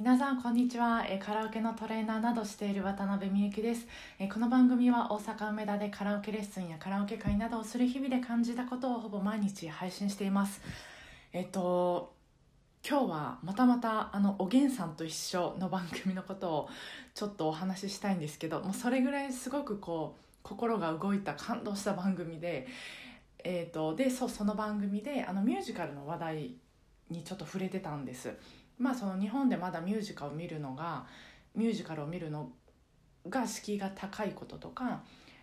皆さんこんにちは、えカラオケのトレーナーなどしている渡辺美幸です、えこの番組は大阪梅田でカラオケレッスンやカラオケ会などをする日々で感じたことをほぼ毎日配信しています。えっ、と今日はまたまたあのおげんさんと一緒の番組のことをちょっとお話ししたいんですけどもうそれぐらいすごくこう心が動いた感動した番組でえー、とでそうその番組であのミュージカルの話題にちょっと触れてたんです。まあその日本でまだミュージカルを見るのがミュージカルを見るのが敷居が高いこととか、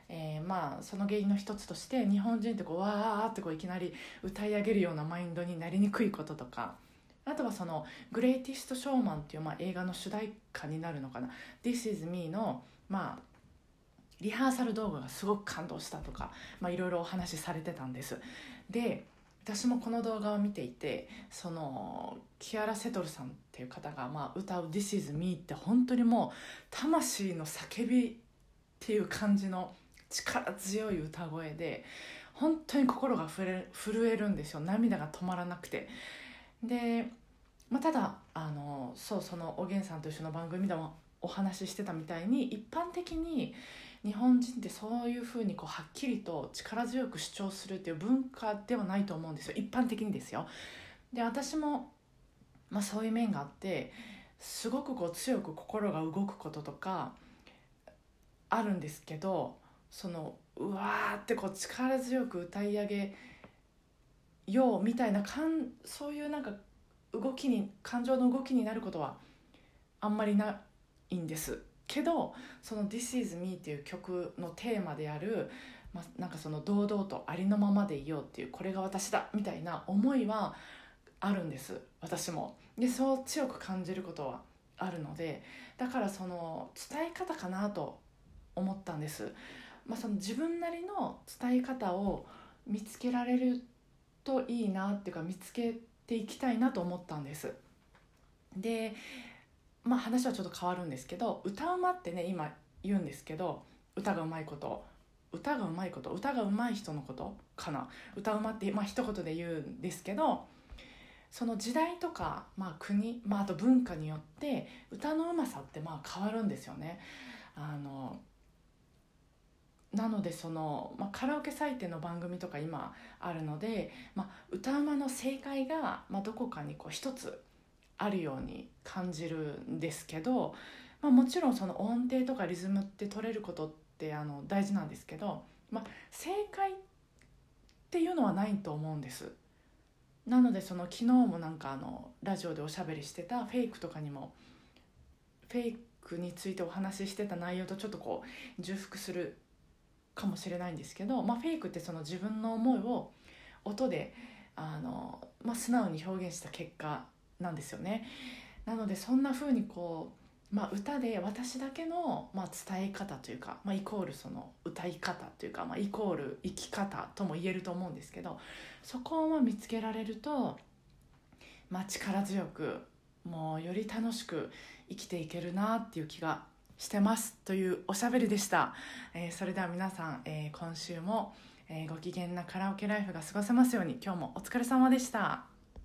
えーまあその原因の一つとして日本人ってこうわーってこういきなり歌い上げるようなマインドになりにくいこととかあとはその「グレイティスト・ショーマン」っていう、まあ、映画の主題歌になるのかな「This is me の」まあリハーサル動画がすごく感動したとか、いろいろお話しされてたんです。で私もこの動画を見ていてそのキアラ・セトルさんっていう方が、まあ、歌う「This is me」って本当にもう魂の叫びっていう感じの力強い歌声で本当に心が震えるんですよ。涙が止まらなくて。で、まあ、ただあのそうそのおげんさんと一緒の番組でもお話ししてたみたいに一般的に日本人ってそういうふうにこうはっきりと力強く主張するっていう文化ではないと思うんですよ一般的にですよ。で私も、まあ、そういう面があってすごくこう強く心が動くこととかあるんですけどそのうわーってこう力強く歌い上げようみたいなかんそういうなんか動きに感情の動きになることはあんまりないんですけどその「This is me」っていう曲のテーマである、まあ、なんかその堂々とありのままでいようっていうこれが私だみたいな思いはあるんです私も。でそう強く感じることはあるのでだからその伝え方かなと思ったんです。まあ、その自分なりの伝え方を見つけられるといいなっていうか見つけていきたいなと思ったんです。でまあ話はちょっと変わるんですけど歌うまってね今言うんですけど歌がうまいこと歌がうまいこと歌がうまい人のことかな歌うまってまあ一言で言うんですけどその時代とか、まあ、国、まあ、あと文化によって歌のうまさってまあ変わるんですよね。あのなのでその、まあ、カラオケ採点の番組とか今あるので、まあ、歌うまの正解が、まあ、どこかにこう一つあるように感じるんですけど、まあ、もちろんその音程とかリズムって取れることってあの大事なんですけど、まあ、正解っていうのはないと思うんです。なのでその昨日もなんかあのラジオでおしゃべりしてたフェイクとかにもフェイクについてお話ししてた内容とちょっとこう重複するかもしれないんですけど、まあ、フェイクってその自分の思いを音であの、まあ、素直に表現した結果なんですよね。なのでそんな風にこう、まあ、歌で私だけの、まあ、伝え方というか、まあ、イコールその歌い方というか、まあ、イコール生き方とも言えると思うんですけどそこを見つけられると、まあ、力強くもうより楽しく生きていけるなっていう気がしてますというおしゃべりでした、えーそれでは皆さん、えー今週も、えーご機嫌なカラオケライフが過ごせますように今日もお疲れ様でした